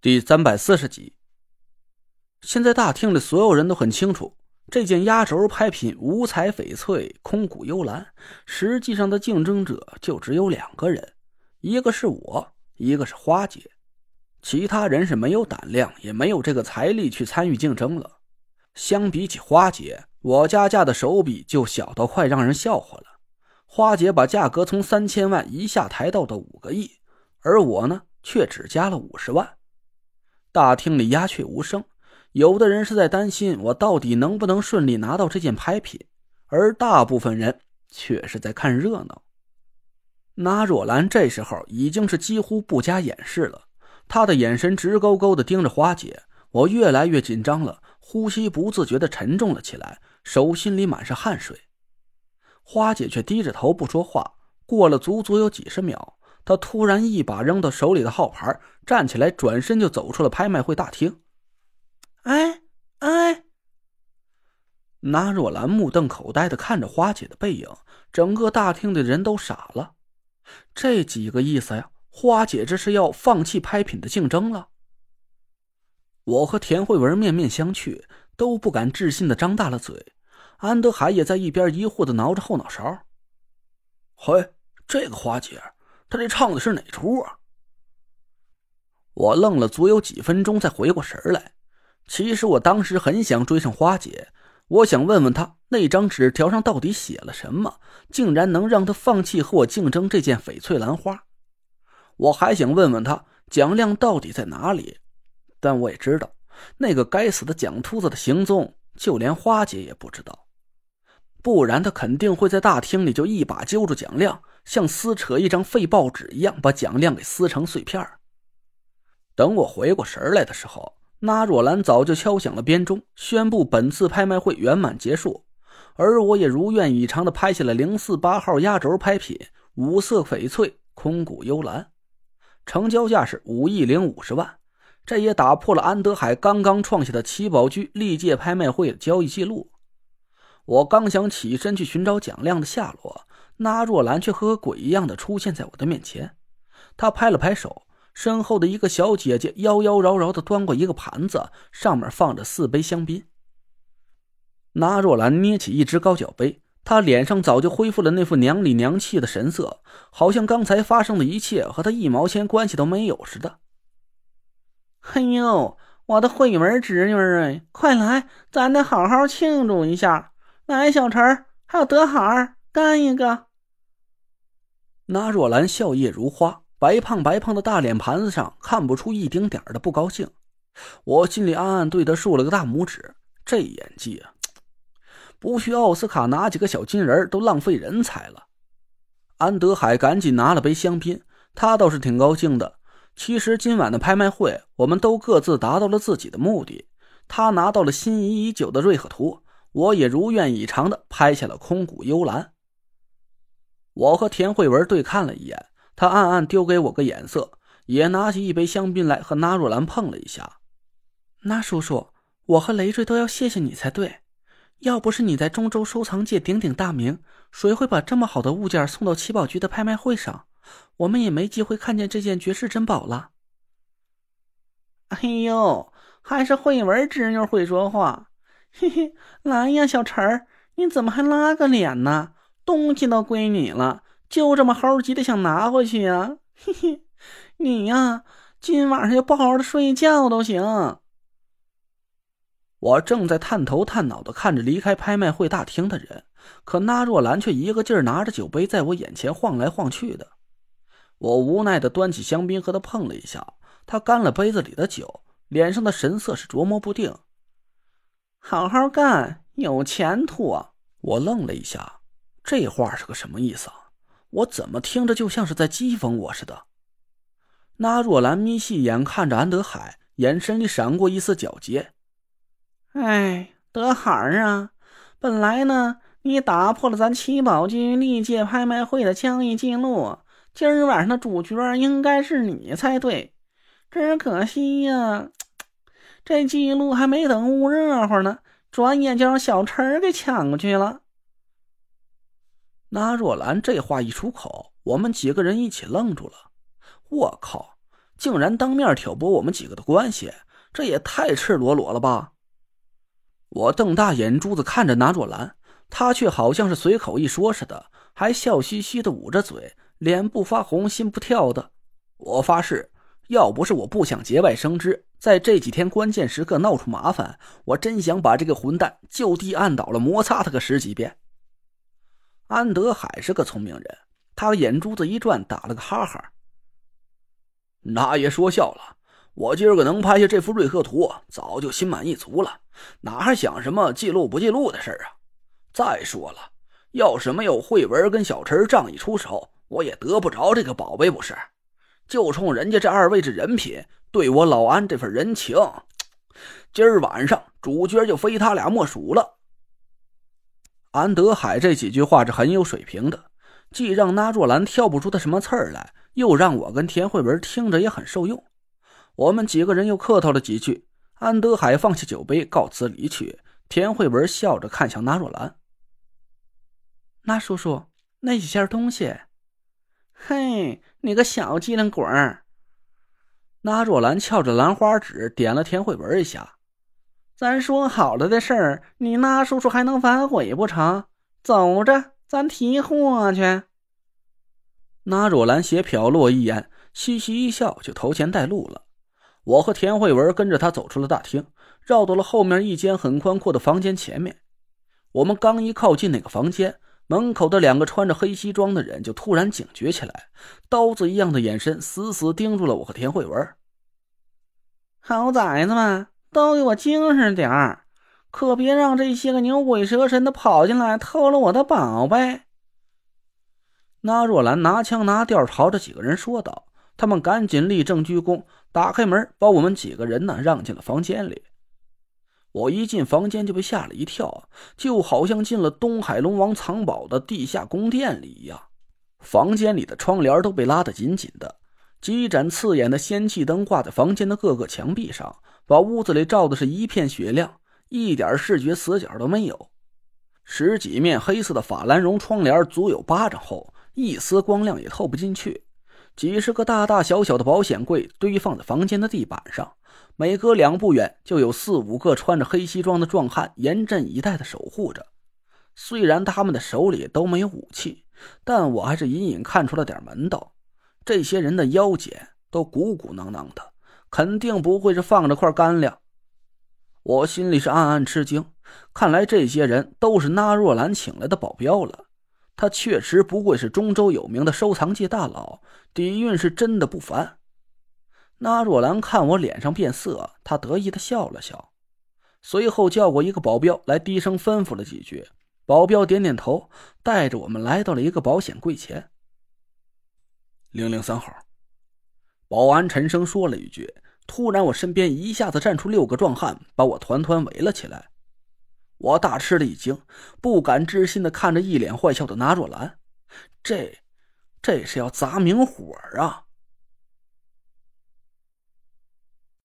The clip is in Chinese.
第三百四十集。现在大厅里所有人都很清楚，这件压轴拍品五彩翡翠空谷幽兰，实际上的竞争者就只有两个人，一个是我，一个是花姐，其他人是没有胆量，也没有这个财力去参与竞争了。相比起花姐，我家价的手笔就小到快让人笑话了。花姐把价格从三千万一下抬到了五个亿，而我呢，却只加了五十万。大厅里鸦雀无声，有的人是在担心我到底能不能顺利拿到这件拍品，而大部分人却是在看热闹。那若兰这时候已经是几乎不加掩饰了，她的眼神直勾勾的盯着花姐，我越来越紧张了，呼吸不自觉的沉重了起来，手心里满是汗水。花姐却低着头不说话，过了足足有几十秒。他突然一把扔到手里的号牌，站起来，转身就走出了拍卖会大厅。哎哎！那若兰目瞪口呆的看着花姐的背影，整个大厅的人都傻了。这几个意思呀？花姐这是要放弃拍品的竞争了？我和田慧文面面相觑，都不敢置信的张大了嘴。安德海也在一边疑惑的挠着后脑勺。嘿，这个花姐。他这唱的是哪出啊？我愣了足有几分钟，才回过神来。其实我当时很想追上花姐，我想问问她那张纸条上到底写了什么，竟然能让她放弃和我竞争这件翡翠兰花。我还想问问她蒋亮到底在哪里，但我也知道那个该死的蒋秃子的行踪，就连花姐也不知道。不然他肯定会在大厅里就一把揪住蒋亮。像撕扯一张废报纸一样，把蒋亮给撕成碎片等我回过神来的时候，那若兰早就敲响了编钟，宣布本次拍卖会圆满结束。而我也如愿以偿的拍下了零四八号压轴拍品五色翡翠空谷幽兰，成交价是五亿零五十万。这也打破了安德海刚刚创下的七宝居历届拍卖会的交易记录。我刚想起身去寻找蒋亮的下落。那若兰却和鬼一样的出现在我的面前，她拍了拍手，身后的一个小姐姐妖妖娆娆的端过一个盘子，上面放着四杯香槟。那若兰捏起一只高脚杯，她脸上早就恢复了那副娘里娘气的神色，好像刚才发生的一切和她一毛钱关系都没有似的。哎呦，我的慧文侄女儿，快来，咱得好好庆祝一下！来，小陈还有德海，干一个！那若兰笑靥如花，白胖白胖的大脸盘子上看不出一丁点的不高兴。我心里暗暗对他竖了个大拇指，这演技啊，不需奥斯卡拿几个小金人都浪费人才了。安德海赶紧拿了杯香槟，他倒是挺高兴的。其实今晚的拍卖会，我们都各自达到了自己的目的。他拿到了心仪已久的瑞鹤图，我也如愿以偿的拍下了空谷幽兰。我和田慧文对看了一眼，他暗暗丢给我个眼色，也拿起一杯香槟来和纳若兰碰了一下。那叔叔，我和累赘都要谢谢你才对，要不是你在中州收藏界鼎鼎大名，谁会把这么好的物件送到七宝局的拍卖会上？我们也没机会看见这件绝世珍宝了。哎呦，还是慧文侄女会说话。嘿嘿，来呀，小陈儿，你怎么还拉个脸呢？东西都归你了，就这么猴急的想拿回去呀？嘿嘿，你呀，今晚上就不好好的睡觉都行。我正在探头探脑的看着离开拍卖会大厅的人，可那若兰却一个劲儿拿着酒杯在我眼前晃来晃去的。我无奈的端起香槟和他碰了一下，他干了杯子里的酒，脸上的神色是琢磨不定。好好干，有前途啊！我愣了一下。这话是个什么意思啊？我怎么听着就像是在讥讽我似的？那若兰眯细眼看着安德海，眼神里闪过一丝皎洁。哎，德海儿啊，本来呢，你打破了咱七宝居历届拍卖会的交易记录，今儿晚上的主角应该是你才对。只可惜呀，这记录还没等捂热乎呢，转眼就让小陈给抢过去了。那若兰这话一出口，我们几个人一起愣住了。我靠，竟然当面挑拨我们几个的关系，这也太赤裸裸了吧！我瞪大眼珠子看着那若兰，她却好像是随口一说似的，还笑嘻嘻的捂着嘴，脸不发红，心不跳的。我发誓，要不是我不想节外生枝，在这几天关键时刻闹出麻烦，我真想把这个混蛋就地按倒了，摩擦他个十几遍。安德海是个聪明人，他眼珠子一转，打了个哈哈。那也说笑了，我今儿个能拍下这幅瑞鹤图，早就心满意足了，哪还想什么记录不记录的事啊？再说了，要是没有慧文跟小陈仗义出手，我也得不着这个宝贝，不是？就冲人家这二位这人品，对我老安这份人情，今儿晚上主角就非他俩莫属了。安德海这几句话是很有水平的，既让那若兰挑不出他什么刺儿来，又让我跟田慧文听着也很受用。我们几个人又客套了几句，安德海放下酒杯告辞离去。田慧文笑着看向那若兰：“那叔叔，那几件东西，嘿，你个小机灵鬼儿！”那若兰翘着兰花指点了田慧文一下。咱说好了的事儿，你那叔叔还能反悔不成？走着，咱提货去。那若兰斜瞟了我一眼，嘻嘻一笑，就头前带路了。我和田慧文跟着他走出了大厅，绕到了后面一间很宽阔的房间前面。我们刚一靠近那个房间，门口的两个穿着黑西装的人就突然警觉起来，刀子一样的眼神死死盯住了我和田慧文。好崽子们！都给我精神点儿，可别让这些个牛鬼蛇神的跑进来偷了我的宝贝！那若兰拿腔拿调朝着几个人说道。他们赶紧立正鞠躬，打开门，把我们几个人呢让进了房间里。我一进房间就被吓了一跳，就好像进了东海龙王藏宝的地下宫殿里一样。房间里的窗帘都被拉得紧紧的，几盏刺眼的仙气灯挂在房间的各个墙壁上。把屋子里照的是一片雪亮，一点视觉死角都没有。十几面黑色的法兰绒窗帘足有巴掌厚，一丝光亮也透不进去。几十个大大小小的保险柜堆放在房间的地板上，每隔两步远就有四五个穿着黑西装的壮汉严阵以待的守护着。虽然他们的手里都没有武器，但我还是隐隐看出了点门道。这些人的腰间都鼓鼓囊囊的。肯定不会是放着块干粮，我心里是暗暗吃惊。看来这些人都是那若兰请来的保镖了。他确实不愧是中州有名的收藏界大佬，底蕴是真的不凡。那若兰看我脸上变色，他得意的笑了笑，随后叫过一个保镖来，低声吩咐了几句。保镖点点头，带着我们来到了一个保险柜前。零零三号。保安沉声说了一句，突然，我身边一下子站出六个壮汉，把我团团围了起来。我大吃了一惊，不敢置信的看着一脸坏笑的拿若兰，这，这是要砸明火啊！